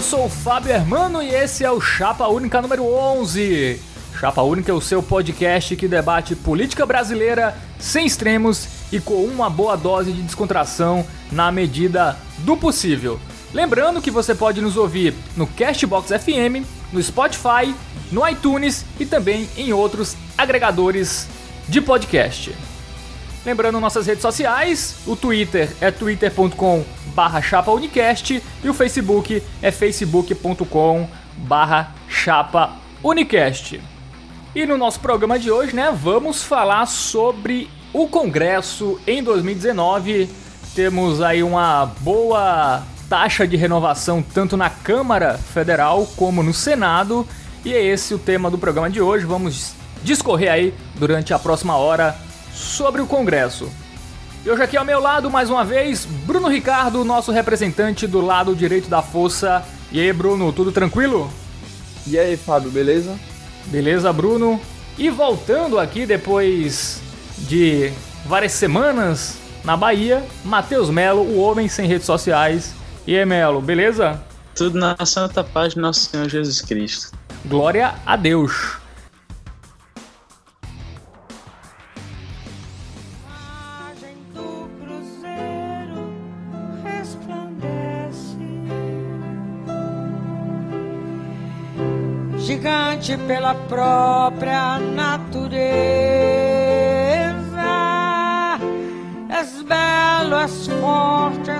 eu sou o Fábio Hermano e esse é o Chapa Única número 11. Chapa Única é o seu podcast que debate política brasileira sem extremos e com uma boa dose de descontração na medida do possível. Lembrando que você pode nos ouvir no Castbox FM, no Spotify, no iTunes e também em outros agregadores de podcast. Lembrando nossas redes sociais, o Twitter é twitter.com barra chapaunicast e o Facebook é facebook.com barra chapaunicast. E no nosso programa de hoje, né, vamos falar sobre o Congresso em 2019. Temos aí uma boa taxa de renovação tanto na Câmara Federal como no Senado. E é esse o tema do programa de hoje. Vamos discorrer aí durante a próxima hora sobre o Congresso. E hoje aqui ao meu lado, mais uma vez, Bruno Ricardo, nosso representante do lado direito da força. E aí, Bruno, tudo tranquilo? E aí, Fábio, beleza? Beleza, Bruno? E voltando aqui depois de várias semanas na Bahia, Matheus Melo, o homem sem redes sociais. E aí, Melo, beleza? Tudo na santa paz de nosso Senhor Jesus Cristo. Glória a Deus. Gigante pela própria natureza. És belo, és forte,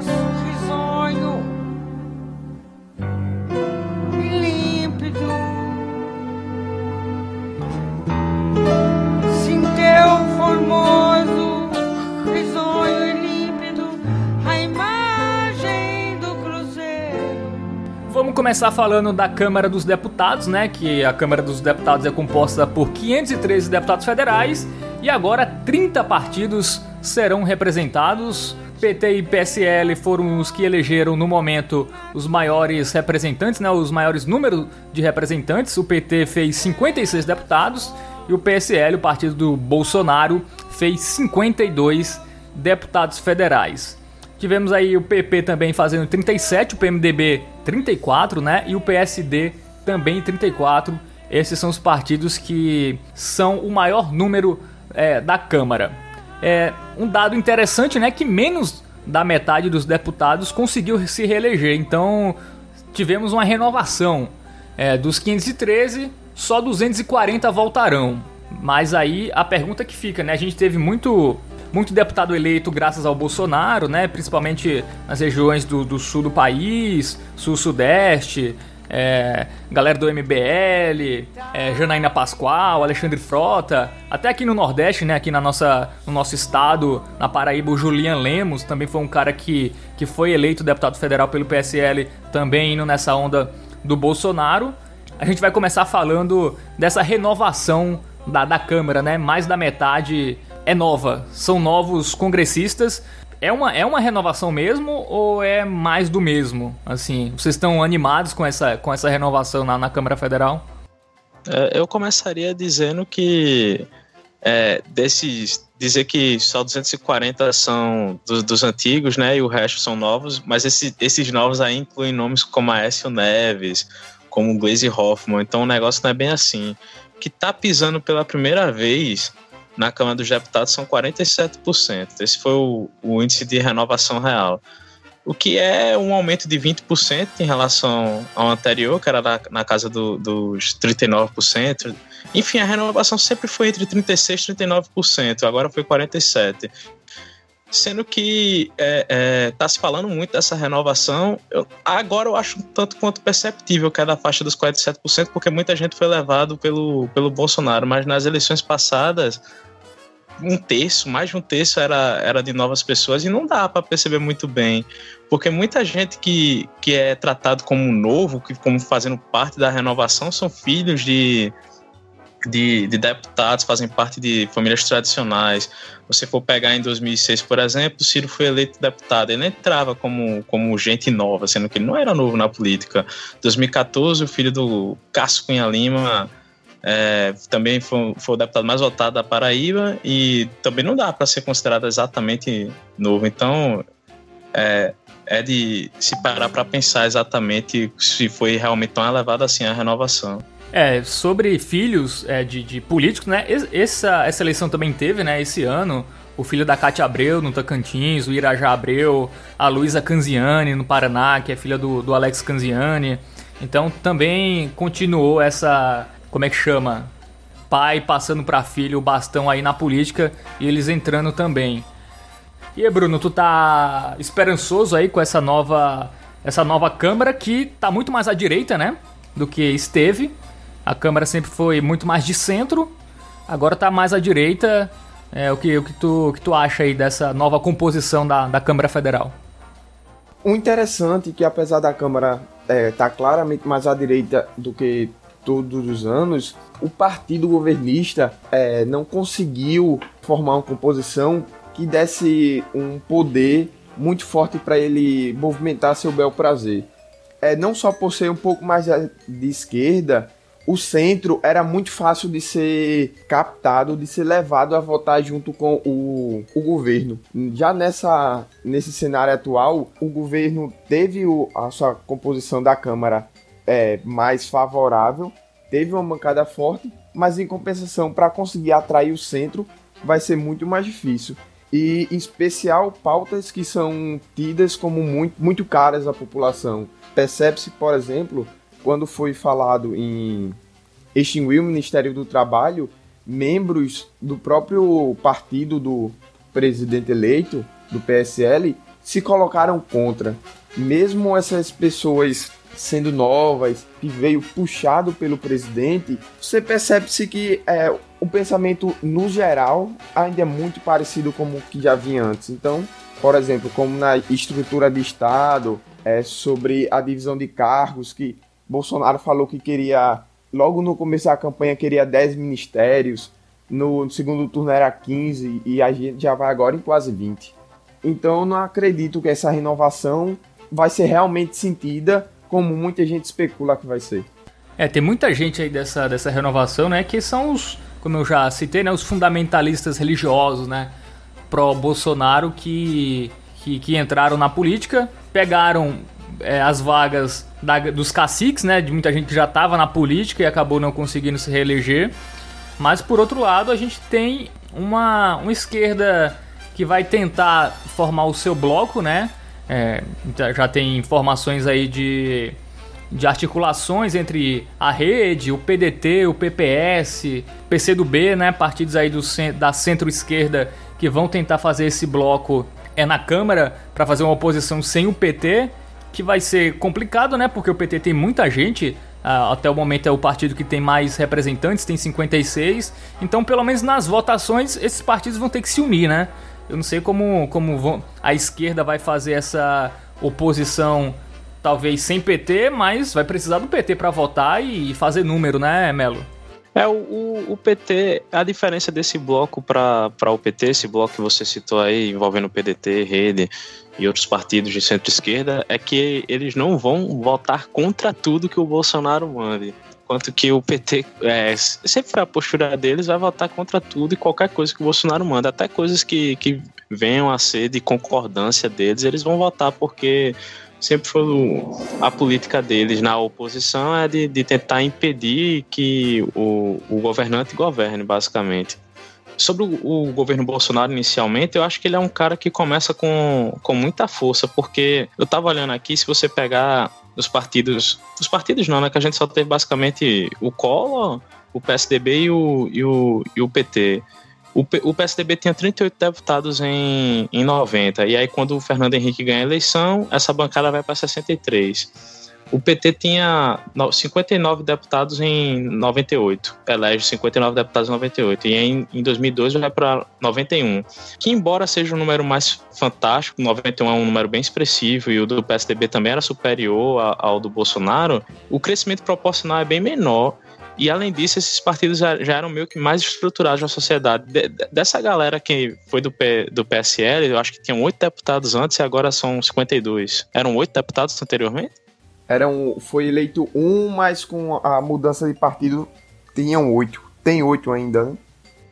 começar falando da Câmara dos Deputados, né? Que a Câmara dos Deputados é composta por 513 deputados federais e agora 30 partidos serão representados. PT e PSL foram os que elegeram no momento os maiores representantes, né? Os maiores números de representantes. O PT fez 56 deputados e o PSL, o partido do Bolsonaro, fez 52 deputados federais. Tivemos aí o PP também fazendo 37, o PMDB 34, né? E o PSD também 34. Esses são os partidos que são o maior número é, da Câmara. É um dado interessante, né? Que menos da metade dos deputados conseguiu se reeleger. Então tivemos uma renovação. É, dos 513, só 240 voltarão. Mas aí a pergunta que fica, né? A gente teve muito muito deputado eleito graças ao Bolsonaro, né? Principalmente nas regiões do, do sul do país, sul-sudeste, é, galera do MBL, é, Janaína Pascoal, Alexandre Frota, até aqui no Nordeste, né, aqui na nossa, no nosso estado, na Paraíba, o Julian Lemos também foi um cara que, que foi eleito deputado federal pelo PSL, também indo nessa onda do Bolsonaro. A gente vai começar falando dessa renovação da, da Câmara, né? Mais da metade é nova, são novos congressistas. É uma, é uma renovação mesmo ou é mais do mesmo? Assim, vocês estão animados com essa, com essa renovação na, na Câmara Federal? É, eu começaria dizendo que é, desses dizer que só 240 são dos, antigos, né, e o resto são novos, mas esse, esses novos aí incluem nomes como Aécio Neves, como Glaze Hoffman, então o negócio não é bem assim. Que tá pisando pela primeira vez na Câmara dos Deputados são 47%. Esse foi o, o índice de renovação real. O que é um aumento de 20% em relação ao anterior, que era na, na casa do, dos 39%. Enfim, a renovação sempre foi entre 36% e 39%, agora foi 47%. Sendo que está é, é, tá se falando muito dessa renovação, eu, agora eu acho um tanto quanto perceptível que é da faixa dos 47%, porque muita gente foi levado pelo, pelo Bolsonaro, mas nas eleições passadas um terço, mais de um terço era, era de novas pessoas e não dá para perceber muito bem, porque muita gente que, que é tratado como novo, que como fazendo parte da renovação, são filhos de, de, de deputados, fazem parte de famílias tradicionais. Você for pegar em 2006, por exemplo, Ciro foi eleito deputado, ele entrava como, como gente nova, sendo que ele não era novo na política. 2014, o filho do Cássio Cunha Lima é, também foi, foi, o deputado mais votado da Paraíba e também não dá para ser considerado exatamente novo. Então, é, é de se parar para pensar exatamente se foi realmente tão elevada assim a renovação. É, sobre filhos é, de, de, políticos, né? Essa, essa eleição também teve, né? Esse ano, o filho da Cátia Abreu no Tocantins, o Irajá Abreu, a Luísa Canziani no Paraná, que é filha do, do Alex Canziani. Então também continuou essa, como é que chama? Pai passando para filho o bastão aí na política e eles entrando também. E aí, Bruno, tu tá esperançoso aí com essa nova essa nova Câmara que tá muito mais à direita, né? Do que esteve. A Câmara sempre foi muito mais de centro, agora tá mais à direita. É, o que, o que, tu, o que tu acha aí dessa nova composição da, da Câmara Federal? O interessante é que apesar da Câmara é, tá claramente mais à direita do que todos os anos, o partido governista é, não conseguiu formar uma composição que desse um poder muito forte para ele movimentar seu bel prazer. É, não só por ser um pouco mais de esquerda, o centro era muito fácil de ser captado, de ser levado a votar junto com o, o governo. Já nessa, nesse cenário atual, o governo teve o, a sua composição da Câmara é, mais favorável, teve uma bancada forte, mas em compensação, para conseguir atrair o centro, vai ser muito mais difícil. E, em especial, pautas que são tidas como muito, muito caras à população. Percebe-se, por exemplo, quando foi falado em extinguir o Ministério do Trabalho, membros do próprio partido do presidente eleito, do PSL, se colocaram contra. Mesmo essas pessoas sendo novas, que veio puxado pelo presidente, você percebe-se que é, o pensamento no geral ainda é muito parecido com o que já vinha antes. Então, por exemplo, como na estrutura de Estado, é, sobre a divisão de cargos, que Bolsonaro falou que queria, logo no começo da campanha, queria 10 ministérios, no segundo turno era 15 e a gente já vai agora em quase 20. Então não acredito que essa renovação vai ser realmente sentida como muita gente especula que vai ser. É, tem muita gente aí dessa, dessa renovação, né, que são os, como eu já citei, né, os fundamentalistas religiosos, né, pró-Bolsonaro que, que, que entraram na política, pegaram é, as vagas da, dos caciques, né? De muita gente que já estava na política e acabou não conseguindo se reeleger. Mas por outro lado, a gente tem uma, uma esquerda que vai tentar formar o seu bloco, né? É, já tem informações aí de, de articulações entre a rede, o PDT, o PPS, PCdoB, né? Partidos aí do, da centro-esquerda que vão tentar fazer esse bloco é na Câmara para fazer uma oposição sem o PT que vai ser complicado, né? Porque o PT tem muita gente. Até o momento é o partido que tem mais representantes, tem 56. Então, pelo menos nas votações, esses partidos vão ter que se unir, né? Eu não sei como, como vão, a esquerda vai fazer essa oposição, talvez sem PT, mas vai precisar do PT para votar e fazer número, né, Melo? É, o, o, PT, a diferença desse bloco para o PT, esse bloco que você citou aí, envolvendo o PDT, Rede e outros partidos de centro-esquerda, é que eles não vão votar contra tudo que o Bolsonaro mande. Enquanto que o PT, é, sempre foi a postura deles, vai votar contra tudo e qualquer coisa que o Bolsonaro manda, até coisas que, que venham a ser de concordância deles, eles vão votar porque sempre foi a política deles na oposição é de, de tentar impedir que o, o governante governe, basicamente. Sobre o, governo Bolsonaro inicialmente, eu acho que ele é um cara que começa com, com muita força, porque eu tava olhando aqui, se você pegar os partidos. Os partidos não, né? Que a gente só teve basicamente o Collor, o PSDB e o, e o, e o PT. O, o PSDB tinha 38 deputados em, em 90, e aí quando o Fernando Henrique ganha a eleição, essa bancada vai para 63. O PT tinha 59 deputados em 98, elege 59 deputados em 98, e em, em 2002 vai para 91. Que, embora seja um número mais fantástico, 91 é um número bem expressivo e o do PSDB também era superior ao do Bolsonaro, o crescimento proporcional é bem menor. E além disso, esses partidos já, eram meio que mais estruturados na sociedade. De, dessa galera que foi do, P, do PSL, eu acho que tinham oito deputados antes e agora são 52. Eram oito deputados anteriormente? Eram, foi eleito um, mas com a mudança de partido tinham oito. Tem oito ainda, né?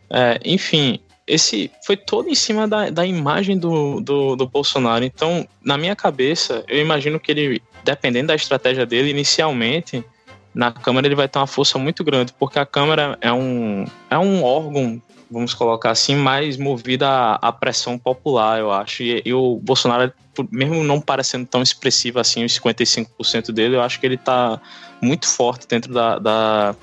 É, enfim, esse foi todo em cima da, da imagem do, do, do Bolsonaro. Então, na minha cabeça, eu imagino que ele, dependendo da estratégia dele, inicialmente, na Câmara ele vai ter uma força muito grande, porque a Câmara é um, é um órgão, vamos colocar assim, mais movido à, à pressão popular, eu acho. E, e, o Bolsonaro, mesmo não parecendo tão expressivo assim, os 55% dele, eu acho que ele está muito forte dentro da, da,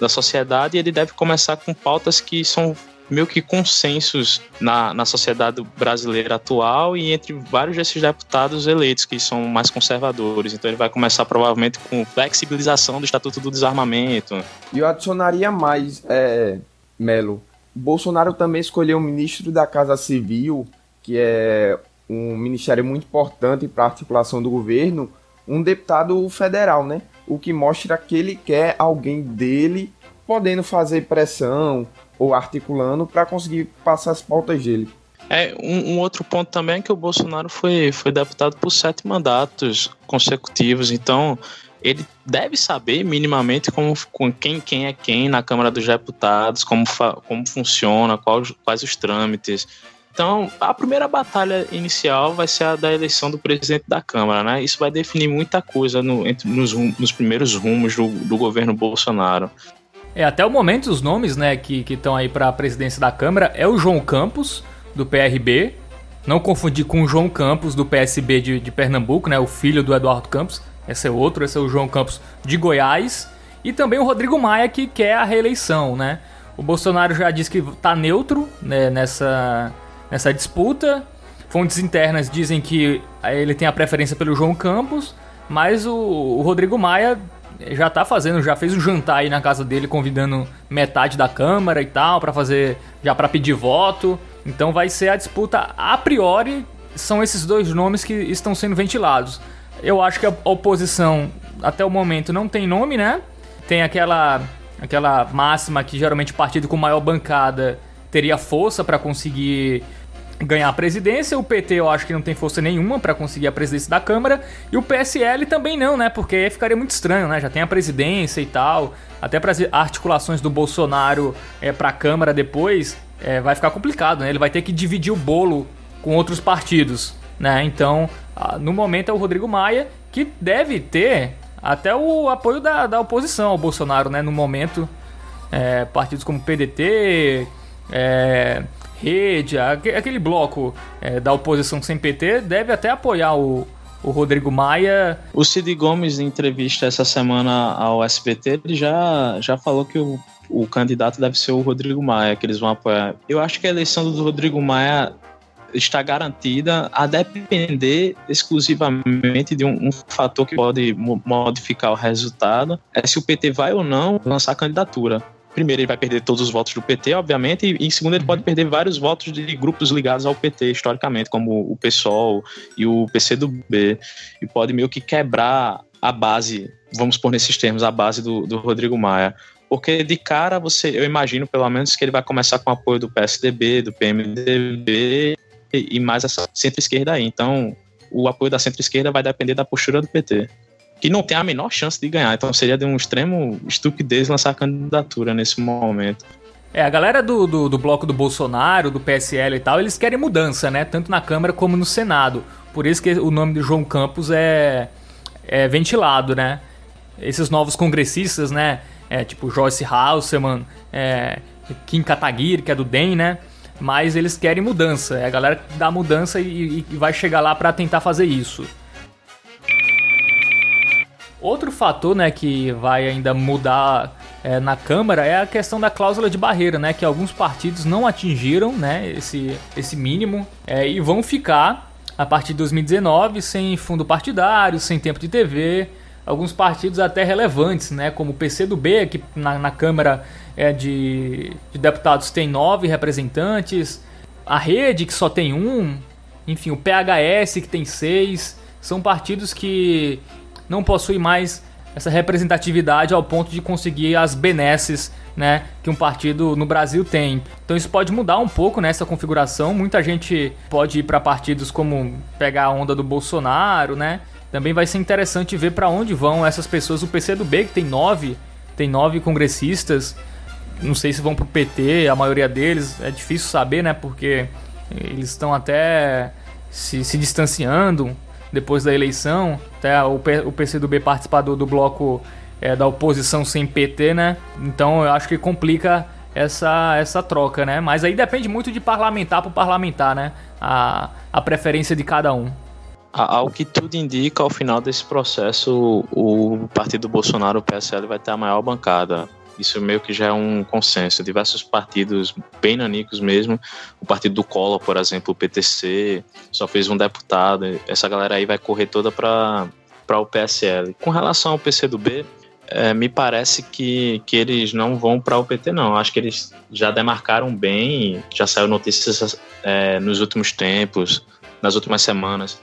da sociedade e ele deve começar com pautas que são meio que consensos na, na sociedade brasileira atual e entre vários desses deputados eleitos que são mais conservadores. Então ele vai começar provavelmente com flexibilização do Estatuto do Desarmamento. E eu adicionaria mais, é, Melo. Bolsonaro também escolheu um ministro da Casa Civil, que é um ministério muito importante para a articulação do governo, um deputado federal, né? O que mostra que ele quer alguém dele podendo fazer pressão, ou articulando para conseguir passar as pautas dele. É, um, um, outro ponto também é que o Bolsonaro foi, foi deputado por sete mandatos consecutivos, então ele deve saber minimamente como, com quem, quem é quem na Câmara dos Deputados, como, como funciona, quais, quais os trâmites. Então, a primeira batalha inicial vai ser a da eleição do presidente da Câmara, né? Isso vai definir muita coisa no, entre, nos, nos primeiros rumos do, do governo Bolsonaro. É, até o momento os nomes, né, que estão aí para a presidência da Câmara é o João Campos, do PRB. Não confundir com o João Campos, do PSB de, de Pernambuco, né, o filho do Eduardo Campos. Esse é outro, esse é o João Campos de Goiás. E também o Rodrigo Maia, que quer a reeleição, né? O Bolsonaro já disse que está neutro né, nessa, nessa disputa. Fontes internas dizem que ele tem a preferência pelo João Campos, mas o, o Rodrigo Maia já tá fazendo, já fez um jantar aí na casa dele, convidando metade da Câmara e tal, para fazer, já para pedir voto. Então vai ser a disputa a priori, são esses dois nomes que estão sendo ventilados. Eu acho que a oposição, até o momento, não tem nome, né? Tem aquela, aquela máxima que geralmente o partido com maior bancada teria força para conseguir ganhar a presidência. O PT eu acho que não tem força nenhuma para conseguir a presidência da Câmara. E o PSL também não, né? Porque ficaria muito estranho, né? Já tem a presidência e tal. Até para as articulações do Bolsonaro é, para a Câmara depois é, vai ficar complicado, né? Ele vai ter que dividir o bolo com outros partidos, né? Então, no momento é o Rodrigo Maia, que deve ter até o apoio da, da oposição ao Bolsonaro, né? No momento, é, partidos como PDT, é, Rede, aquele bloco é, da oposição sem PT, deve até apoiar o, o Rodrigo Maia. O Cid Gomes, em entrevista essa semana ao SBT, ele já, já falou que o, o candidato deve ser o Rodrigo Maia, que eles vão apoiar. Eu acho que a eleição do Rodrigo Maia está garantida a depender exclusivamente de um, um, fator que pode modificar o resultado, é se o PT vai ou não lançar candidatura primeiro, ele vai perder todos os votos do PT, obviamente, e em segundo, ele pode uhum. perder vários votos de grupos ligados ao PT, historicamente, como o PSOL e o PCdoB, e pode meio que quebrar a base, vamos pôr nesses termos, a base do, do Rodrigo Maia. Porque de cara, você, eu imagino pelo menos que ele vai começar com o apoio do PSDB, do PMDB e mais essa centro-esquerda aí. Então, o apoio da centro-esquerda vai depender da postura do PT que não tem a menor chance de ganhar. Então seria de um extremo estupidez lançar candidatura nesse momento. É, a galera do, do, do, bloco do Bolsonaro, do PSL e tal, eles querem mudança, né? Tanto na Câmara como no Senado. Por isso que o nome do João Campos é, é ventilado, né? Esses novos congressistas, né? É, tipo Joyce Hasselman, é, Kim Kataguiri, que é do DEM, né? Mas eles querem mudança. É a galera dá mudança e, e vai chegar lá para tentar fazer isso. Outro fator, né, que vai ainda mudar é, na Câmara é a questão da cláusula de barreira, né, que alguns partidos não atingiram, né, esse, esse mínimo é, e vão ficar a partir de 2019 sem fundo partidário, sem tempo de TV, alguns partidos até relevantes, né, como o PCdoB, que na, na Câmara é, de, de deputados tem nove representantes, a Rede, que só tem um, enfim, o PHS, que tem seis, são partidos que não possui mais essa representatividade ao ponto de conseguir as benesses né, que um partido no Brasil tem. Então isso pode mudar um pouco nessa configuração. Muita gente pode ir para partidos como pegar a onda do Bolsonaro, né? Também vai ser interessante ver para onde vão essas pessoas. O PCdoB que tem nove, tem nove congressistas. Não sei se vão pro PT, a maioria deles, é difícil saber, né? Porque eles estão até se, se distanciando depois da eleição, até o, P, o PCdoB participar do, do bloco é, da oposição sem PT, né? Então eu acho que complica essa, essa troca, né? Mas aí depende muito de parlamentar para parlamentar, né? A, a preferência de cada um. Ao que tudo indica, ao final desse processo, o partido Bolsonaro, o PSL, vai ter a maior bancada. Isso meio que já é um consenso. Diversos partidos bem nanicos mesmo. O partido do Collor, por exemplo, o PTC, só fez um deputado. Essa galera aí vai correr toda para o PSL. Com relação ao PCdoB, é, me parece que, que eles não vão para o PT, não. Acho que eles já demarcaram bem, já saiu notícias é, nos últimos tempos, nas últimas semanas,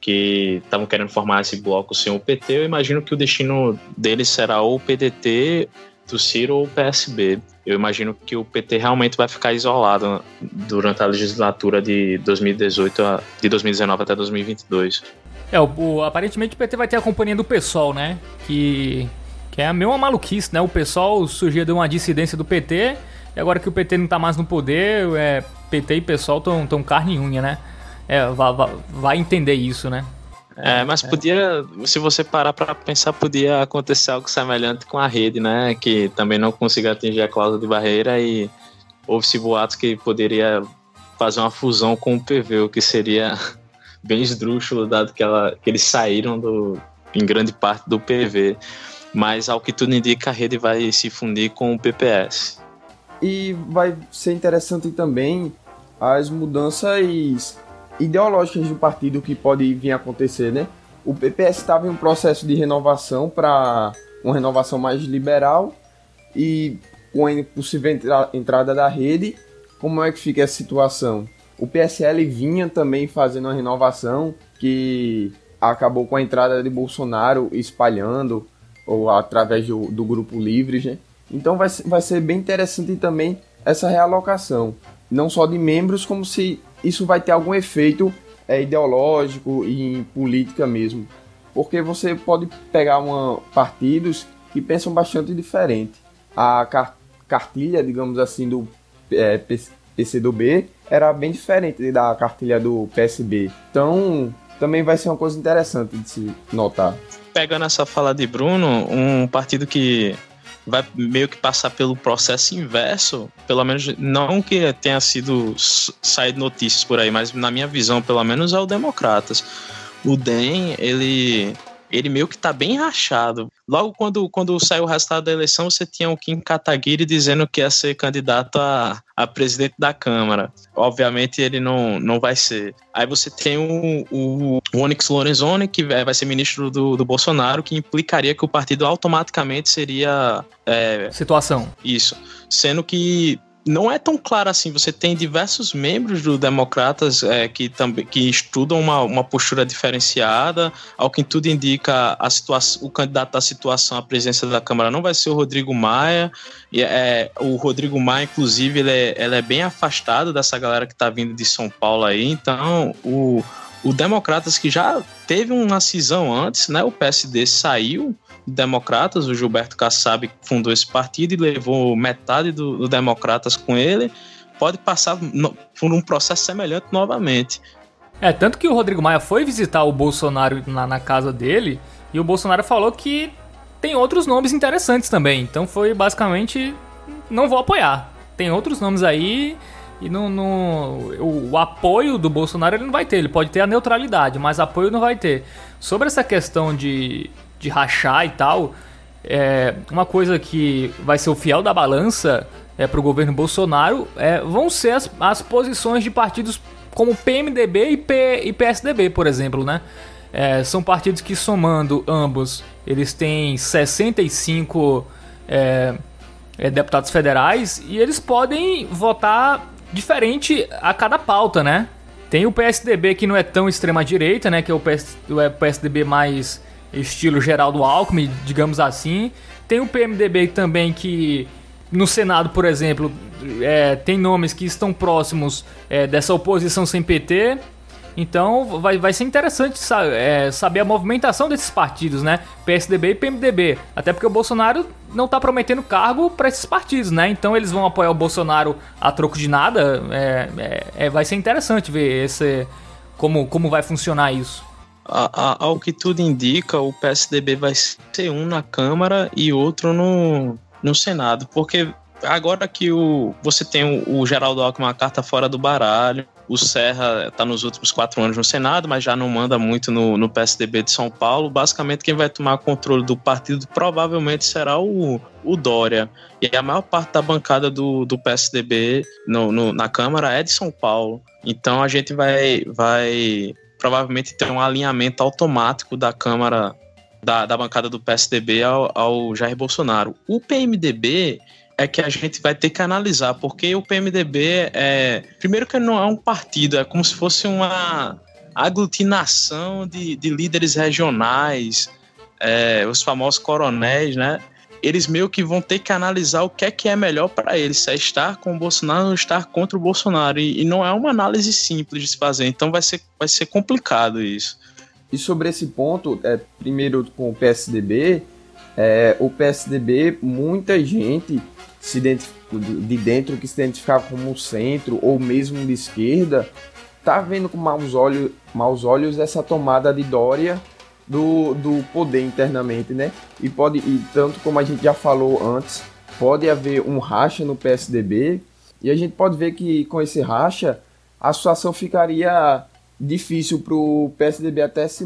que estavam querendo formar esse bloco sem o PT. Eu imagino que o destino deles será ou o PDT do Ciro ou o PSB. Eu imagino que o PT realmente vai ficar isolado durante a legislatura de 2018 a, de 2019 até 2022. É, o, o, aparentemente o PT vai ter a companhia do PSOL, né? Que que é a mesma maluquice, né? O pessoal surgia de uma dissidência do PT, e agora que o PT não tá mais no poder, é, PT e pessoal tão, tão carne e unha, né? É, vai, vai entender isso, né? É, mas podia, se você parar para pensar, podia acontecer algo semelhante com a rede, né? Que também não conseguiu atingir a cláusula de barreira e houve-se boatos que poderia fazer uma fusão com o PV, o que seria bem esdrúxulo, dado que, ela, que eles saíram do, em grande parte do PV mas ao que tudo indica a rede vai se fundir com o PPS. E vai ser interessante também as mudanças ideológicas do partido que pode vir a acontecer, né? O PPS estava em um processo de renovação para uma renovação mais liberal e com a possível entra entrada da rede, como é que fica essa situação? O PSL vinha também fazendo uma renovação que acabou com a entrada de Bolsonaro espalhando ou através do, do grupo Livres, né? Então vai, vai ser bem interessante também essa realocação, não só de membros, como se isso vai ter algum efeito é, ideológico e em política mesmo. Porque você pode pegar uma, partidos que pensam bastante diferente. A car cartilha, digamos assim, do é, PCdoB era bem diferente da cartilha do PSB. Então, também vai ser uma coisa interessante de se notar pegando essa fala de Bruno, um partido que vai meio que passar pelo processo inverso, pelo menos não que tenha sido saído notícias por aí, mas na minha visão, pelo menos é o Democratas. O DEM, ele ele meio que tá bem rachado. Logo quando, quando saiu o resultado da eleição, você tinha o Kim Kataguiri dizendo que ia ser candidato a, a presidente da Câmara. Obviamente ele não, não vai ser. Aí você tem o, o, o Onyx Lorenzoni, que vai ser ministro do, do Bolsonaro, que implicaria que o partido automaticamente seria. É, Situação. Isso. Sendo que não é tão claro assim. Você tem diversos membros do Democratas é, que também que estudam uma, uma postura diferenciada. Ao que tudo indica, a situação, o candidato da situação à presença da Câmara não vai ser o Rodrigo Maia. E, é, o Rodrigo Maia, inclusive, ele é, ele é bem afastado dessa galera que está vindo de São Paulo aí. Então, o, o Democratas que já teve uma cisão antes, né? O PSD saiu Democratas, o Gilberto Kassab fundou esse partido e levou metade do, do Democratas com ele, pode passar no, por um processo semelhante novamente. É, tanto que o Rodrigo Maia foi visitar o Bolsonaro na, na casa dele e o Bolsonaro falou que tem outros nomes interessantes também. Então foi basicamente não vou apoiar. Tem outros nomes aí e no o, o, apoio do Bolsonaro ele não vai ter. Ele pode ter a neutralidade, mas apoio não vai ter. Sobre essa questão de de rachar e tal, é, uma coisa que vai ser o fiel da balança é, para o governo Bolsonaro é, vão ser as, as posições de partidos como PMDB e, P, e PSDB, por exemplo, né? É, são partidos que somando ambos, eles têm 65 é, é, deputados federais e eles podem votar diferente a cada pauta, né? Tem o PSDB que não é tão extrema direita, né? Que é o, PS, o PSDB mais estilo Geraldo Alckmin, digamos assim. Tem o PMDB também que no Senado, por exemplo, é, tem nomes que estão próximos é, dessa oposição sem PT. Então vai, vai ser interessante é, saber a movimentação desses partidos, né? PSDB e PMDB. Até porque o Bolsonaro não tá prometendo cargo para esses partidos, né? Então eles vão apoiar o Bolsonaro a troco de nada. É, é, é vai ser interessante ver esse, como, como vai funcionar isso. A, a, ao que tudo indica, o PSDB vai ser um na Câmara e outro no, no Senado, porque agora que o, você tem o, o Geraldo Alckmin uma carta fora do baralho, o Serra está nos últimos quatro anos no Senado, mas já não manda muito no, no, PSDB de São Paulo. Basicamente, quem vai tomar controle do partido provavelmente será o, o Dória. E a maior parte da bancada do, do PSDB no, no, na Câmara é de São Paulo. Então a gente vai, vai provavelmente ter um alinhamento automático da Câmara, da, da bancada do PSDB ao, ao Jair Bolsonaro. O PMDB é que a gente vai ter que analisar, porque o PMDB é. Primeiro, que não é um partido, é como se fosse uma aglutinação de, de líderes regionais, é, os famosos coronéis, né? Eles meio que vão ter que analisar o que é que é melhor para eles, se é estar com o Bolsonaro ou estar contra o Bolsonaro. E, e, não é uma análise simples de se fazer, então vai ser, vai ser complicado isso. E sobre esse ponto, é, primeiro com o PSDB, é, o PSDB, muita gente se de dentro que se identificava como centro ou mesmo de esquerda, tá vendo com maus olhos, maus olhos essa tomada de Dória do, do poder internamente, né? E pode e tanto como a gente já falou antes, pode haver um racha no PSDB e a gente pode ver que com esse racha a situação ficaria difícil para o PSDB até se,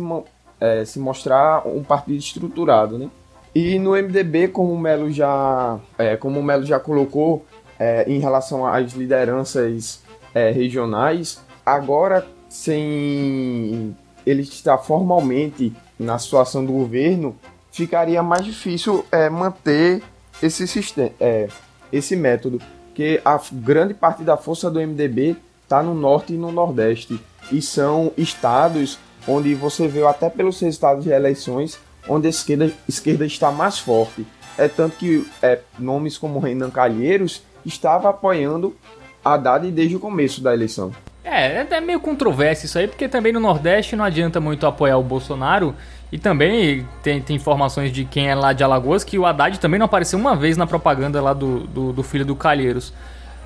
é, se mostrar um partido estruturado, né? E no MDB, como o Melo já, é, como o Melo já colocou, é, em relação às lideranças é, regionais, agora sem ele estar formalmente na situação do governo, ficaria mais difícil é, manter esse sistema, é, esse método, que a grande parte da força do MDB está no norte e no nordeste e são estados onde você vê até pelos resultados de eleições onde a esquerda, esquerda está mais forte. É tanto que é, nomes como Renan Calheiros estava apoiando Haddad desde o começo da eleição. É, é meio controverso isso aí, porque também no Nordeste não adianta muito apoiar o Bolsonaro. E também tem, tem informações de quem é lá de Alagoas que o Haddad também não apareceu uma vez na propaganda lá do, do, do filho do Calheiros.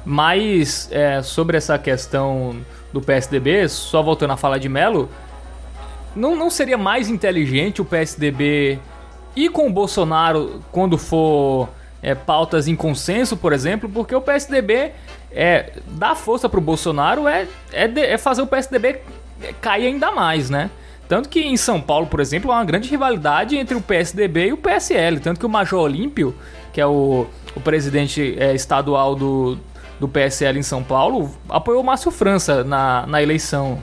Mas é, sobre essa questão do PSDB, só voltando a falar de Melo, não, não seria mais inteligente o PSDB ir com o Bolsonaro quando for é, pautas em consenso, por exemplo, porque o PSDB é, dar força pro Bolsonaro é, é, de, é fazer o PSDB cair ainda mais, né? Tanto que em São Paulo, por exemplo, há uma grande rivalidade entre o PSDB e o PSL. Tanto que o Major Olímpio, que é o, o presidente é, estadual do, do PSL em São Paulo, apoiou o Márcio França na, na eleição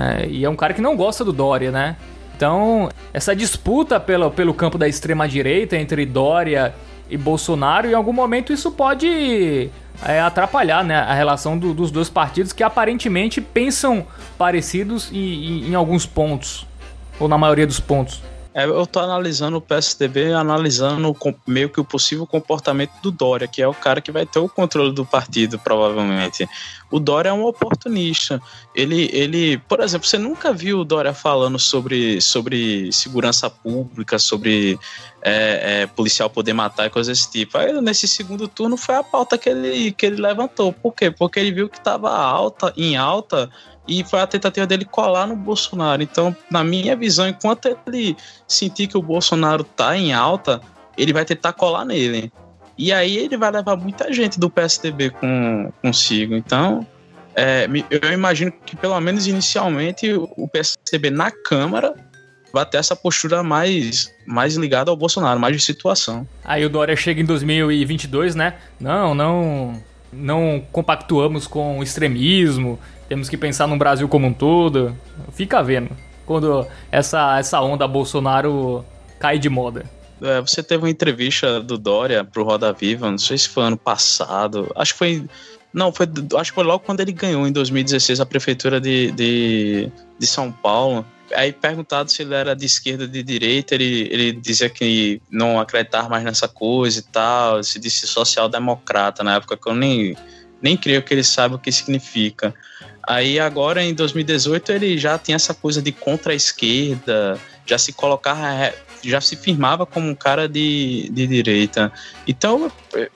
é, e é um cara que não gosta do Dória, né? Então, essa disputa pelo, pelo campo da extrema-direita entre Dória e Bolsonaro, em algum momento isso pode é, atrapalhar né, a relação do, dos dois partidos que aparentemente pensam parecidos em, em, em alguns pontos, ou na maioria dos pontos. É, eu tô analisando o PSDB, analisando meio que o possível comportamento do Dória, que é o cara que vai ter o controle do partido, provavelmente. O Dória é um oportunista. Ele, ele, por exemplo, você nunca viu o Dória falando sobre, sobre segurança pública, sobre é, é, policial poder matar e coisas desse tipo. Aí, nesse segundo turno, foi a pauta que ele, que ele levantou. Por quê? Porque ele viu que estava alta, em alta e foi a tentativa dele colar no Bolsonaro. Então, na minha visão, enquanto ele sentir que o Bolsonaro tá em alta, ele vai tentar colar nele. E aí ele vai levar muita gente do PSDB com, consigo. Então, é, eu imagino que pelo menos inicialmente o PSDB na Câmara vai ter essa postura mais, mais ligada ao Bolsonaro, mais de situação. Aí o Dória chega em 2022, né? Não, não, não compactuamos com o extremismo, temos que pensar no Brasil como um todo. Fica vendo quando essa, essa onda Bolsonaro cai de moda. É, você teve uma entrevista do Dória pro Roda Viva, não sei se foi ano passado, acho que foi. Não, foi, acho que foi logo quando ele ganhou em 2016 a prefeitura de, de, de São Paulo. Aí perguntado se ele era de esquerda de direita, ele, ele dizia que não acreditava mais nessa coisa e tal, se disse social-democrata, na época que eu nem nem creio que ele saiba o que significa. Aí agora em 2018 ele já tem essa coisa de contra a esquerda, já se colocava, já se firmava como um cara de, de direita. Então,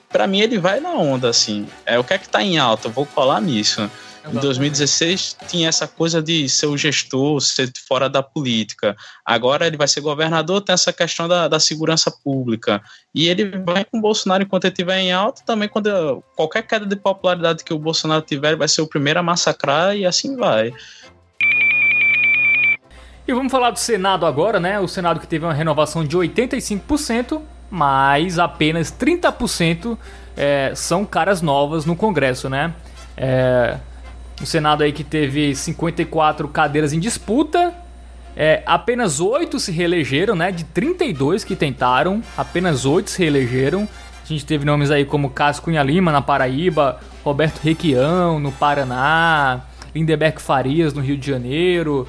para mim ele vai na onda assim. É o que é que tá em alta, eu vou colar nisso. Em 2016 tinha essa coisa de ser o gestor, ser fora da política. Agora ele vai ser governador, tem essa questão da, da segurança pública. E ele vai com o Bolsonaro enquanto ele estiver em alta, também quando qualquer queda de popularidade que o Bolsonaro tiver, ele vai ser o primeiro a massacrar e assim vai. E vamos falar do Senado agora, né? O Senado que teve uma renovação de 85%, mas apenas 30% é, são caras novas no Congresso, né? É, o Senado aí que teve 54 cadeiras em disputa. É, apenas 8 se reelegeram, né? De 32 que tentaram, apenas 8 se reelegeram. A gente teve nomes aí como Cássio Cunha Lima na Paraíba, Roberto Requião no Paraná, Lindeberg Farias no Rio de Janeiro.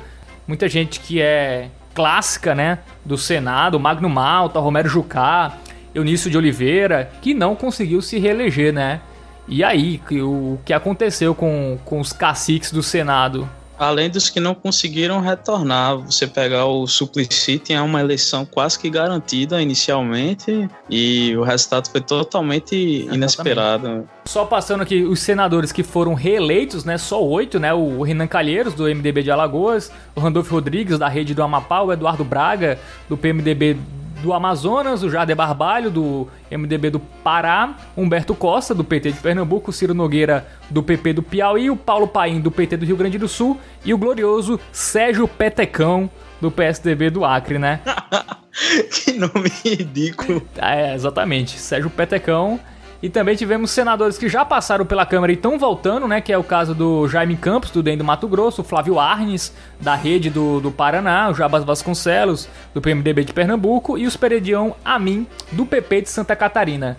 Muita gente que é clássica, né? Do Senado, Magno Malta, Romero Jucá, Eunício de Oliveira, que não conseguiu se reeleger, né? E aí, o que aconteceu com, com os caciques do Senado? Além dos que não conseguiram retornar, você pegar o Suplicy, tinha uma eleição quase que garantida inicialmente e o resultado foi totalmente inesperado. Só passando aqui os senadores que foram reeleitos, né? Só oito, né? O Renan Calheiros, do MDB de Alagoas, o Randolfo Rodrigues, da Rede do Amapá, o Eduardo Braga, do PMDB do Amazonas, o Jade Barbalho, do MDB do Pará, Humberto Costa, do PT de Pernambuco, Ciro Nogueira, do PP do Piauí, o Paulo Paim, do PT do Rio Grande do Sul e o glorioso Sérgio Petecão, do PSDB do Acre, né? que nome ridículo. É, exatamente. Sérgio Petecão e também tivemos senadores que já passaram pela Câmara e estão voltando, né? Que é o caso do Jaime Campos, do DEM do Mato Grosso, Flávio Arnes, da Rede do, do Paraná, o Jabas Vasconcelos, do PMDB de Pernambuco, e o Peredião Amin, do PP de Santa Catarina.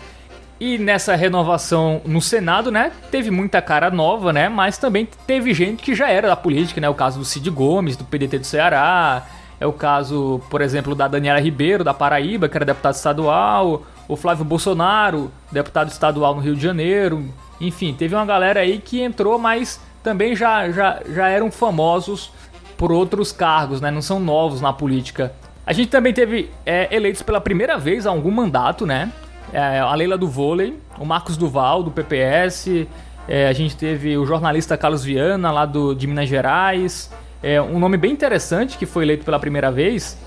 E nessa renovação no Senado, né, teve muita cara nova, né, mas também teve gente que já era da política, né, o caso do Cid Gomes, do PDT do Ceará, é o caso, por exemplo, da Daniela Ribeiro, da Paraíba, que era deputada estadual, o Flávio Bolsonaro, deputado estadual no Rio de Janeiro. Enfim, teve uma galera aí que entrou, mas também já, já, já eram famosos por outros cargos, né? Não são novos na política. A gente também teve é, eleitos pela primeira vez a algum mandato, né? É, a Leila do Vôlei, o Marcos Duval, do PPS, é, a gente teve o jornalista Carlos Viana, lá do, de Minas Gerais. É, um nome bem interessante que foi eleito pela primeira vez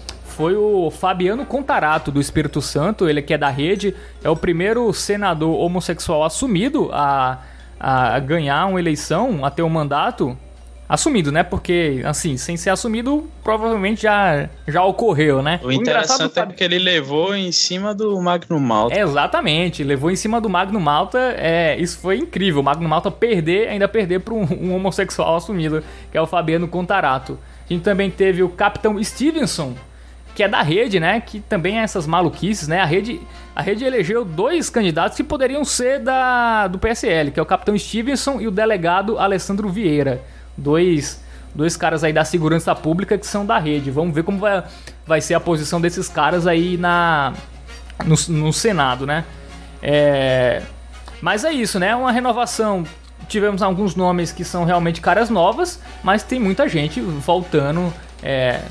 foi o Fabiano Contarato, do Espírito Santo, ele que é da rede, é o primeiro senador homossexual assumido a, a ganhar uma eleição, a ter um mandato assumido, né? Porque, assim, sem ser assumido, provavelmente já, já ocorreu, né? O, o interessante é que ele levou em cima do Magno Malta. É, exatamente, levou em cima do Magno Malta. É, isso foi incrível. O Magno Malta perder, ainda perder para um, um, homossexual assumido, que é o Fabiano Contarato. A gente também teve o Capitão Stevenson, que é da rede, né? Que também é essas maluquices, né? A rede, a rede elegeu dois candidatos que poderiam ser da do PSL, que é o Capitão Stevenson e o delegado Alessandro Vieira. Dois, dois caras aí da segurança pública que são da rede. Vamos ver como vai, vai ser a posição desses caras aí na no, no Senado, né? É, mas é isso, né? Uma renovação. Tivemos alguns nomes que são realmente caras novas, mas tem muita gente voltando é,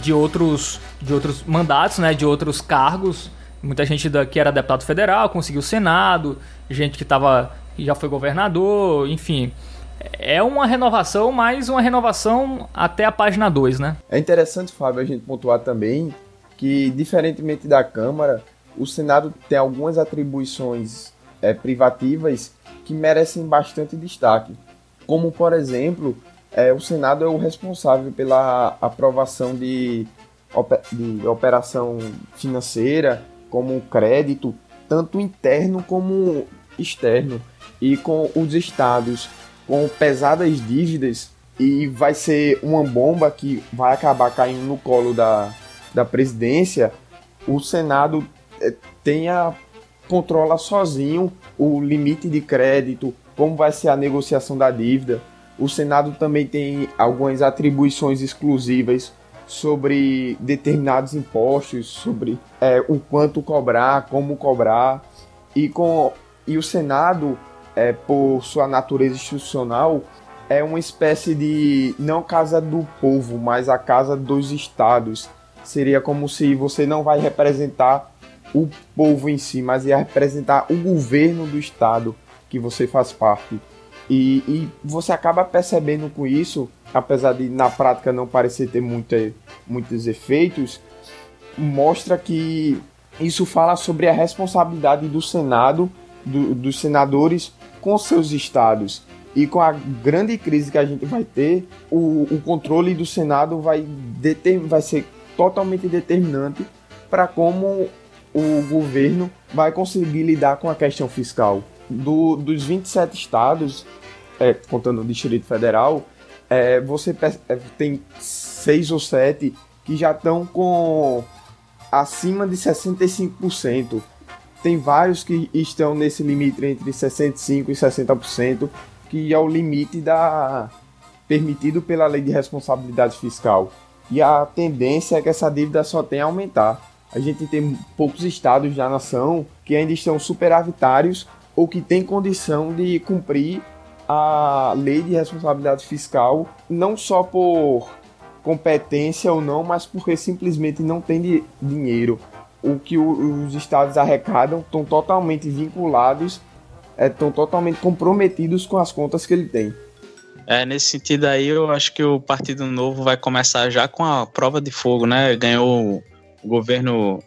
de outros de outros mandatos, né, de outros cargos. Muita gente da, que era deputado federal conseguiu o Senado, gente que tava, já foi governador, enfim. É uma renovação, mas uma renovação até a página 2, né? É interessante, Fábio, a gente pontuar também que, diferentemente da Câmara, o Senado tem algumas atribuições é, privativas que merecem bastante destaque. Como, por exemplo, é, o Senado é o responsável pela aprovação de de operação financeira, como crédito, tanto interno como externo. E com os estados com pesadas dívidas, e vai ser uma bomba que vai acabar caindo no colo da, da presidência, o Senado é, tenha controla sozinho o limite de crédito, como vai ser a negociação da dívida. O Senado também tem algumas atribuições exclusivas sobre determinados impostos, sobre é, o quanto cobrar, como cobrar, e, com, e o Senado é, por sua natureza institucional, é uma espécie de não casa do povo, mas a casa dos estados. Seria como se você não vai representar o povo em si, mas ia representar o governo do estado que você faz parte. E, e você acaba percebendo com isso, apesar de na prática não parecer ter muita, muitos efeitos, mostra que isso fala sobre a responsabilidade do Senado, do, dos senadores com seus estados. E com a grande crise que a gente vai ter, o, o controle do Senado vai, deter, vai ser totalmente determinante para como o governo vai conseguir lidar com a questão fiscal. Do, dos 27 estados, é, contando o Distrito Federal, é, você é, tem seis ou sete que já estão com acima de 65%. Tem vários que estão nesse limite entre 65% e 60%, que é o limite da permitido pela lei de responsabilidade fiscal. E a tendência é que essa dívida só tenha a aumentar. A gente tem poucos estados da nação que ainda estão superavitários ou que têm condição de cumprir a lei de responsabilidade fiscal, não só por competência ou não, mas porque simplesmente não tem dinheiro. O que o, os estados arrecadam estão totalmente vinculados, estão é, totalmente comprometidos com as contas que ele tem. É, nesse sentido aí, eu acho que o Partido Novo vai começar já com a prova de fogo, né? Ganhou o governo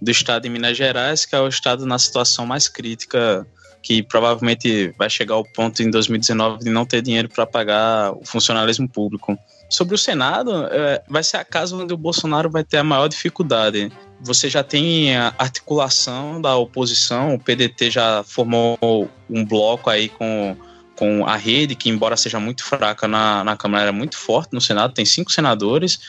do estado de Minas Gerais, que é o estado na situação mais crítica, que provavelmente vai chegar ao ponto em 2019 de não ter dinheiro para pagar o funcionalismo público. Sobre o Senado, é, vai ser a casa onde o Bolsonaro vai ter a maior dificuldade. Você já tem a articulação da oposição, o PDT já formou um bloco aí com, com a rede, que embora seja muito fraca na, na Câmara, era muito forte no Senado, tem cinco senadores.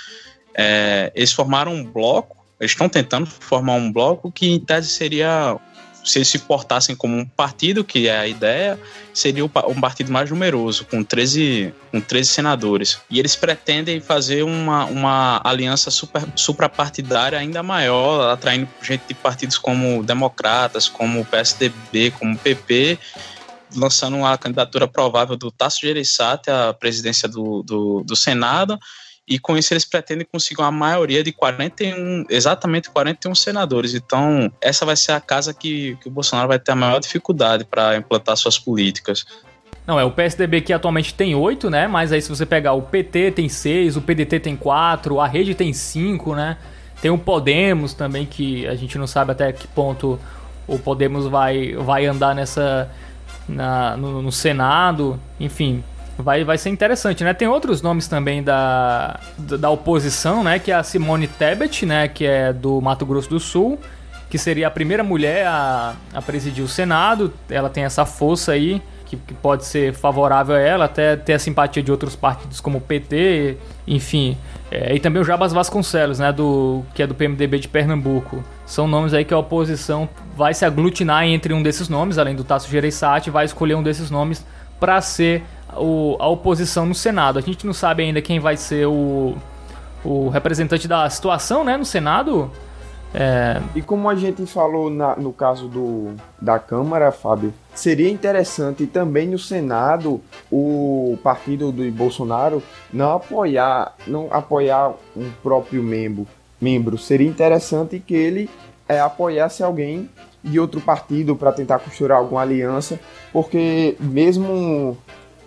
É, eles formaram um bloco, eles estão tentando formar um bloco que em tese seria se eles se portassem como um partido, que é a ideia, seria um partido mais numeroso, com 13, com 13 senadores. E eles pretendem fazer uma, uma aliança super, suprapartidária ainda maior, atraindo gente de partidos como Democratas, como PSDB, como PP, lançando uma candidatura provável do Tasso Gereissati à presidência do, do, do Senado e com isso eles pretendem conseguir uma maioria de 41, exatamente 41 senadores. Então, essa vai ser a casa que, que o Bolsonaro vai ter a maior dificuldade para implantar suas políticas. Não, é o PSDB que atualmente tem oito, né? Mas aí se você pegar o PT tem seis, o PDT tem quatro, a Rede tem cinco, né? Tem o Podemos também, que a gente não sabe até que ponto o Podemos vai, vai andar nessa. Na, no, no Senado. Enfim, vai, vai ser interessante, né? Tem outros nomes também da, da oposição, né? Que é a Simone Tebet, né? Que é do Mato Grosso do Sul, que seria a primeira mulher a, a presidir o Senado. Ela tem essa força aí. Que, que pode ser favorável a ela, até ter a simpatia de outros partidos como o PT, enfim. É, e também o Jabas Vasconcelos, né, do, que é do PMDB de Pernambuco. São nomes aí que a oposição vai se aglutinar entre um desses nomes, além do Tasso Gereissati, vai escolher um desses nomes para ser o, a oposição no Senado. A gente não sabe ainda quem vai ser o, o representante da situação né, no Senado. É... E como a gente falou na, no caso do, da Câmara, Fábio, seria interessante também no Senado o partido do Bolsonaro não apoiar, não apoiar um próprio membro. membro. Seria interessante que ele é, apoiasse alguém de outro partido para tentar costurar alguma aliança, porque mesmo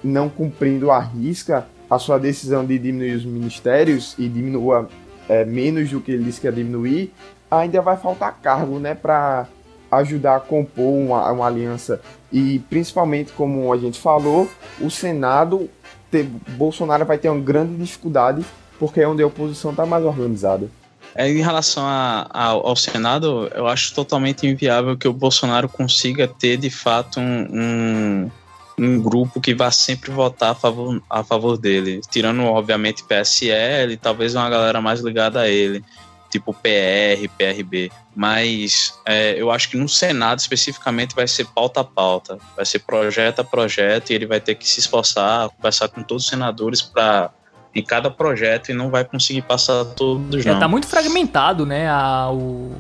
não cumprindo a risca a sua decisão de diminuir os ministérios e diminua é, menos do que ele disse que ia diminuir, ainda vai faltar cargo né, para ajudar a compor uma, uma, aliança. E principalmente, como a gente falou, o Senado, ter, Bolsonaro vai ter uma grande dificuldade porque é onde a oposição está mais organizada. É, em relação a, a, ao Senado, eu acho totalmente inviável que o Bolsonaro consiga ter de fato um, um um grupo que vai sempre votar a favor, a favor dele. Tirando, obviamente, PSL, talvez uma galera mais ligada a ele, tipo PR, PRB. Mas é, eu acho que no Senado, especificamente, vai ser pauta a pauta. Vai ser projeto a projeto e ele vai ter que se esforçar, conversar com todos os senadores para em cada projeto e não vai conseguir passar todos, é, não. É, tá muito fragmentado, né, a, o,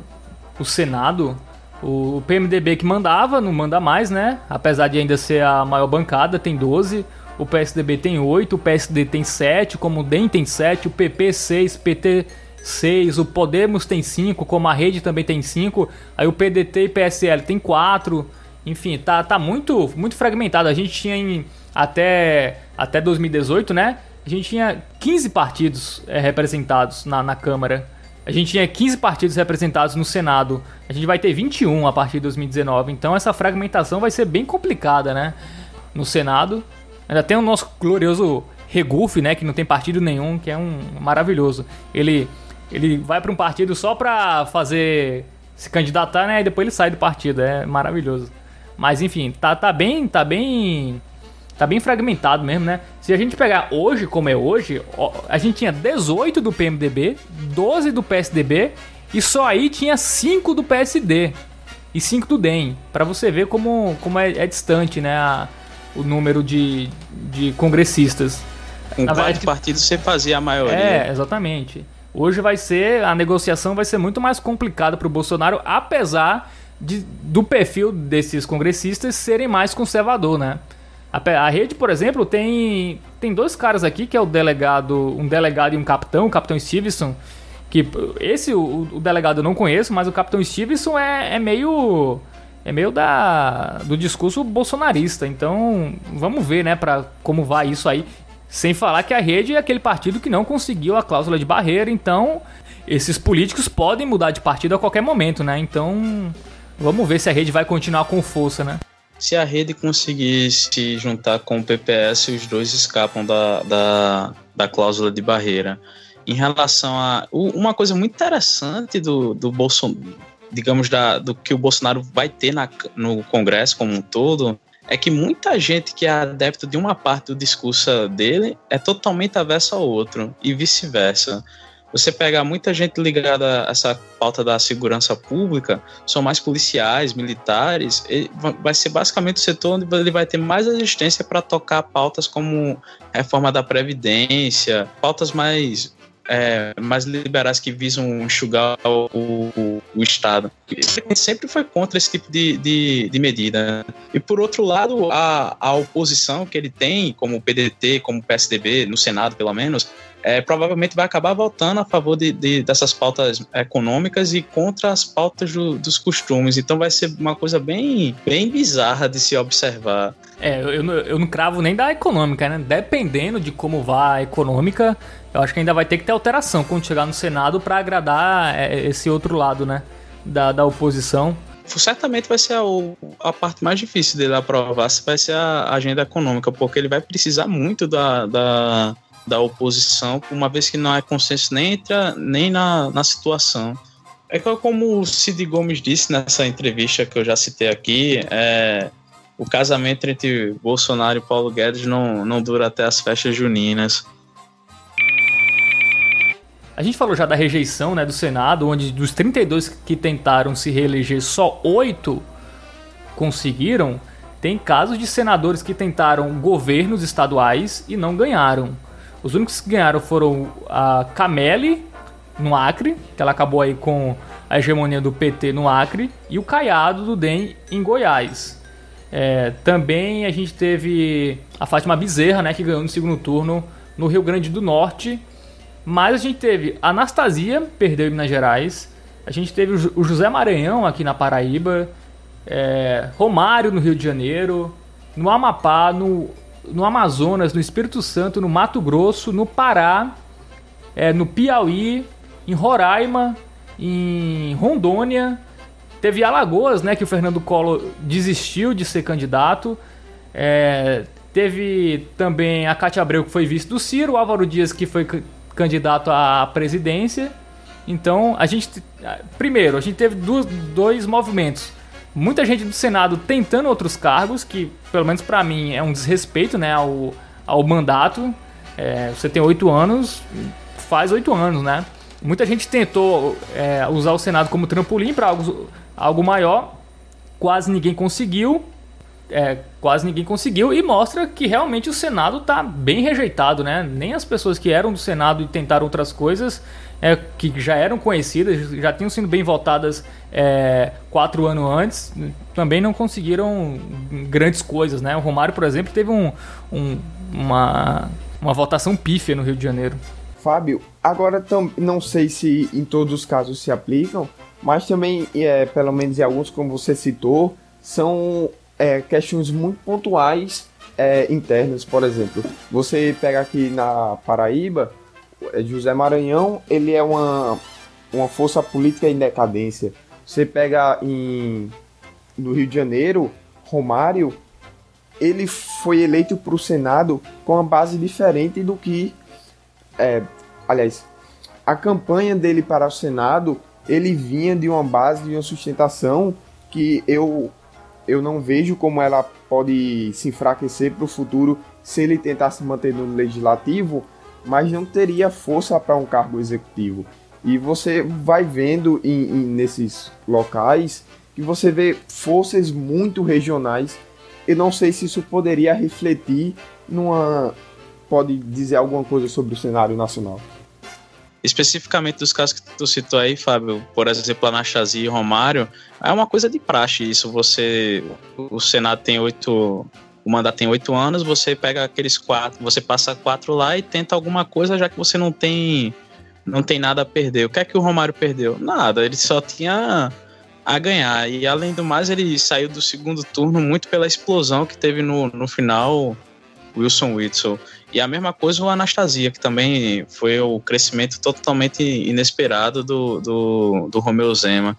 o Senado O PMDB que mandava, não manda mais, né? Apesar de ainda ser a maior bancada, tem 12. O PSDB tem 8, o PSD tem 7, como o DEM tem 7, o PP 6, PT 6, o Podemos tem 5, como a Rede também tem 5, aí o PDT e PSL tem 4. Enfim, tá, tá muito, muito fragmentado. A gente tinha em, até, até 2018, né? A gente tinha 15 partidos é, representados na, na Câmara. A gente tinha 15 partidos representados no Senado. A gente vai ter 21 a partir de 2019. Então essa fragmentação vai ser bem complicada, né? No Senado. Ainda tem o nosso glorioso Regufe, né? Que não tem partido nenhum, que é um maravilhoso. Ele, ele vai para um partido só para fazer se candidatar, né? E depois ele sai do partido. É maravilhoso. Mas enfim, tá, tá bem, tá bem Tá bem fragmentado mesmo, né? Se a gente pegar hoje, como é hoje, a gente tinha 18 do PMDB, 12 do PSDB e só aí tinha 5 do PSD e 5 do DEM. Para você ver como, como é, é distante, né? A, o número de, de congressistas. Com quatro verdade, partidos você fazia a maioria. É, exatamente. Hoje vai ser, a negociação vai ser muito mais complicada para o Bolsonaro, apesar de, do perfil desses congressistas serem mais conservador, né? A, rede, por exemplo, tem, tem dois caras aqui, que é o delegado, um delegado e um capitão, o capitão Stevenson, que esse o, o delegado eu não conheço, mas o capitão Stevenson é, é meio é meio da do discurso bolsonarista. Então, vamos ver, né, para como vai isso aí. Sem falar que a rede é aquele partido que não conseguiu a cláusula de barreira, então esses políticos podem mudar de partido a qualquer momento, né? Então, vamos ver se a rede vai continuar com força, né? Se a rede conseguir se juntar com o PPS, os dois escapam da, da, da cláusula de barreira. Em relação a. Uma coisa muito interessante do, do Bolsonaro, digamos, da, do que o Bolsonaro vai ter na, no Congresso como um todo, é que muita gente que é adepto de uma parte do discurso dele é totalmente avessa ao outro, e vice-versa você pega muita gente ligada a essa pauta da segurança pública, são mais policiais, militares, vai ser basicamente o setor onde ele vai ter mais resistência para tocar pautas como reforma da Previdência, pautas mais é, mais liberais que visam enxugar o, o, o Estado. Sempre foi contra esse tipo de, de, de medida. E por outro lado, a, a oposição que ele tem, como o PDT, como o PSDB, no Senado pelo menos, é, provavelmente vai acabar votando a favor de, de, dessas pautas econômicas e contra as pautas do, dos costumes. Então vai ser uma coisa bem, bem bizarra de se observar. É, eu, eu não cravo nem da econômica, né? Dependendo de como vá a econômica, eu acho que ainda vai ter que ter alteração quando chegar no Senado para agradar é, esse outro lado, né? Da, da oposição certamente vai ser a, a, parte mais difícil dele aprovar, vai ser a agenda econômica, porque ele vai precisar muito da, da, da oposição, uma vez que não há consenso nem, entra, nem na, na situação. É como o Cid Gomes disse nessa entrevista que eu já citei aqui, é, o casamento entre Bolsonaro e Paulo Guedes não, não dura até as festas juninas. A gente falou já da rejeição né, do Senado, onde dos 32 que tentaram se reeleger, só 8 conseguiram. Tem casos de senadores que tentaram governos estaduais e não ganharam. Os únicos que ganharam foram a Cameli, no Acre, que ela acabou aí com a hegemonia do PT no Acre, e o Caiado do DEM em Goiás. É, também a gente teve a Fátima Bezerra, né, que ganhou no segundo turno no Rio Grande do Norte. Mas a gente teve Anastasia, perdeu em Minas Gerais. A gente teve o José Maranhão aqui na Paraíba. É, Romário no Rio de Janeiro. No Amapá, no no Amazonas, no Espírito Santo, no Mato Grosso, no Pará, é, no Piauí, em Roraima, em Rondônia. Teve Alagoas, né, que o Fernando Collor desistiu de ser candidato. É, teve também a Cátia Abreu, que foi vice do Ciro, o Álvaro Dias, que foi candidato à presidência. Então, a gente. Primeiro, a gente teve dois, dois movimentos muita gente do Senado tentando outros cargos, que pelo menos para mim é um desrespeito né, ao, ao mandato. É, você tem oito anos, faz oito anos, né? Muita gente tentou é, usar o Senado como trampolim para algo, algo maior, quase ninguém conseguiu. É, quase ninguém conseguiu e mostra que realmente o Senado está bem rejeitado, né? Nem as pessoas que eram do Senado e tentaram outras coisas é, que já eram conhecidas, já tinham sido bem votadas é, quatro anos antes, também não conseguiram grandes coisas, né? O Romário, por exemplo, teve um, um, uma, uma votação pífia no Rio de Janeiro. Fábio, agora não sei se em todos os casos se aplicam, mas também, é, pelo menos em alguns, como você citou, são é, questões muito pontuais é, internas. Por exemplo, você pega aqui na Paraíba, é, José Maranhão, ele é uma, uma força política em decadência. Você pega em, no Rio de Janeiro, Romário, ele foi eleito para o Senado com uma base diferente do que. É, aliás, a campanha dele para o Senado ele vinha de uma base, de uma sustentação que eu, eu não vejo como ela pode se enfraquecer para o futuro se ele tentar se manter no legislativo, mas não teria força para um cargo executivo. E você vai vendo em, em, nesses locais que você vê forças muito regionais. Eu não sei se isso poderia refletir numa. Pode dizer alguma coisa sobre o cenário nacional. Especificamente dos casos que tu citou aí, Fábio, por exemplo, Anastasia e Romário, é uma coisa de praxe isso. Você. O Senado tem oito. O mandato tem oito anos, você pega aqueles quatro, você passa quatro lá e tenta alguma coisa, já que você não tem. Não tem nada a perder. O que é que o Romário perdeu? Nada, ele só tinha a ganhar. E além do mais, ele saiu do segundo turno muito pela explosão que teve no, no final Wilson Whitson. E a mesma coisa o Anastasia, que também foi o crescimento totalmente inesperado do, do, do Romeu Zema.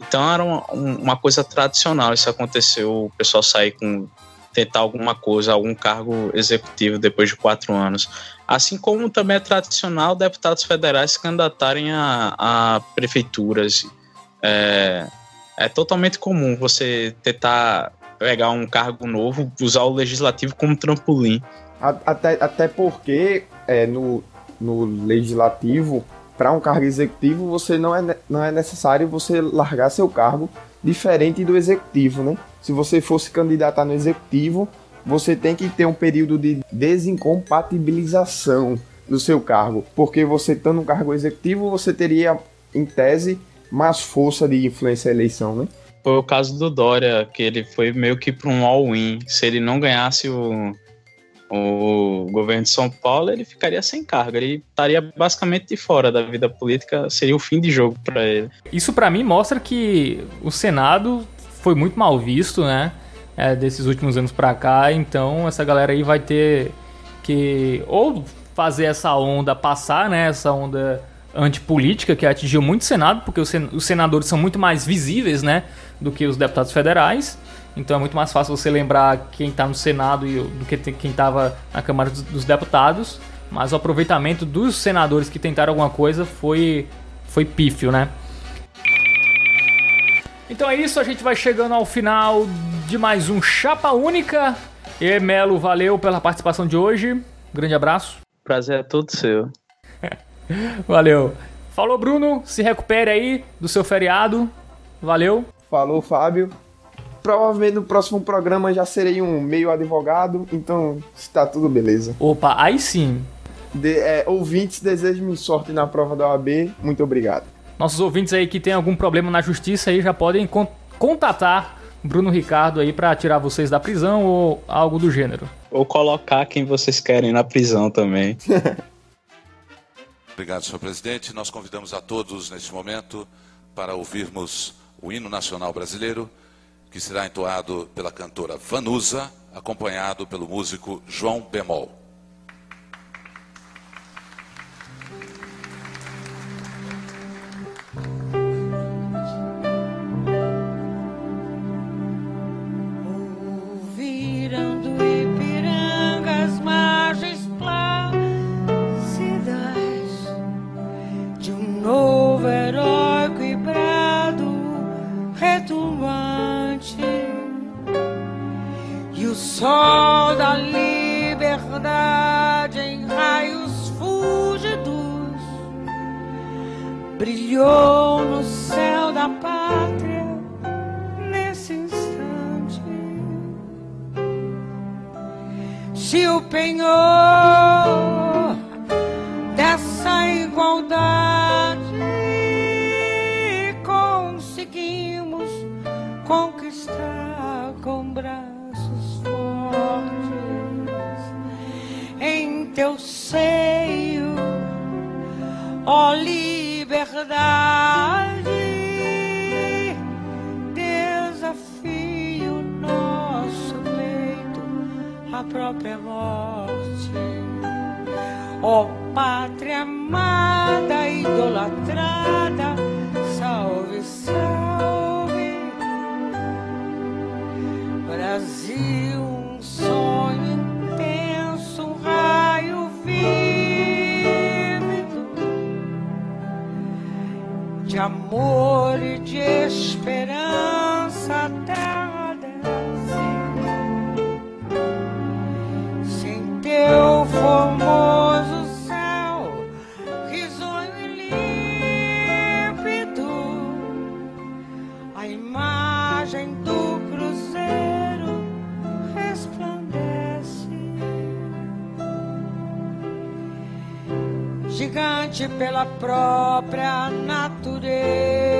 Então era uma, uma coisa tradicional isso aconteceu, o pessoal sair com tentar alguma coisa, algum cargo executivo depois de quatro anos. Assim como também é tradicional deputados federais se candidatarem a, a prefeituras. É, é totalmente comum você tentar pegar um cargo novo, usar o legislativo como trampolim. Até, até porque é, no, no legislativo, para um cargo executivo, você não é, não é necessário você largar seu cargo diferente do executivo, né? Se você fosse candidatar no executivo, você tem que ter um período de desincompatibilização do seu cargo, porque você estando no cargo executivo, você teria, em tese, mais força de influência à eleição, né? Foi o caso do Dória, que ele foi meio que para um all-in. Se ele não ganhasse o, o governo de São Paulo, ele ficaria sem cargo. Ele estaria basicamente de fora da vida política, seria o fim de jogo para ele. Isso para mim mostra que o Senado foi muito mal visto, né? É, desses últimos anos para cá, então essa galera aí vai ter que ou fazer essa onda passar, né? Essa onda antipolítica que atingiu muito o Senado, porque os senadores são muito mais visíveis, né, do que os deputados federais. Então é muito mais fácil você lembrar quem está no Senado do que quem estava na Câmara dos Deputados. Mas o aproveitamento dos senadores que tentaram alguma coisa foi, foi pífio, né? Então é isso, a gente vai chegando ao final de mais um Chapa Única. E Melo, valeu pela participação de hoje. grande abraço. Prazer é todo seu. Valeu. Falou, Bruno. Se recupere aí do seu feriado. Valeu. Falou, Fábio. Provavelmente no próximo programa já serei um meio advogado, então está tudo beleza. Opa, aí sim. De, é, ouvintes, desejo-me sorte na prova da OAB. Muito obrigado. Nossos ouvintes aí que tem algum problema na justiça aí já podem con contatar Bruno Ricardo aí para tirar vocês da prisão ou algo do gênero. Ou colocar quem vocês querem na prisão também. Obrigado, senhor presidente. Nós convidamos a todos neste momento para ouvirmos o hino nacional brasileiro, que será entoado pela cantora Vanusa, acompanhado pelo músico João Bemol. yo pela própria natureza.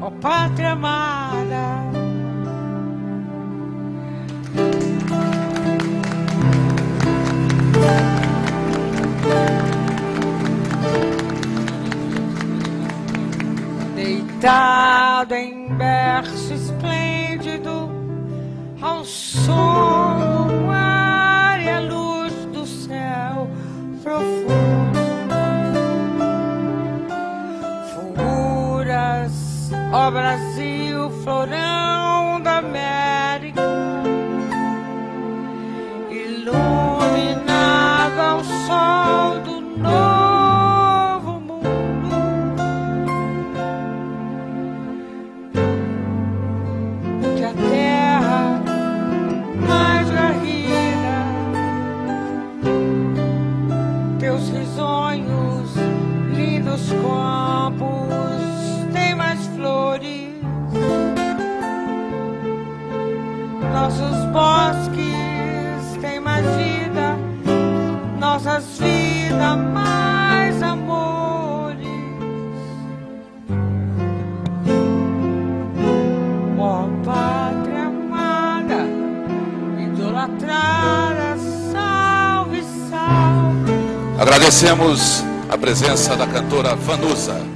ó oh, pátria amada. Deitado em berço esplêndido ao sol. Brasil, florão da América, iluminava o sol do Agradecemos a presença da cantora Vanusa.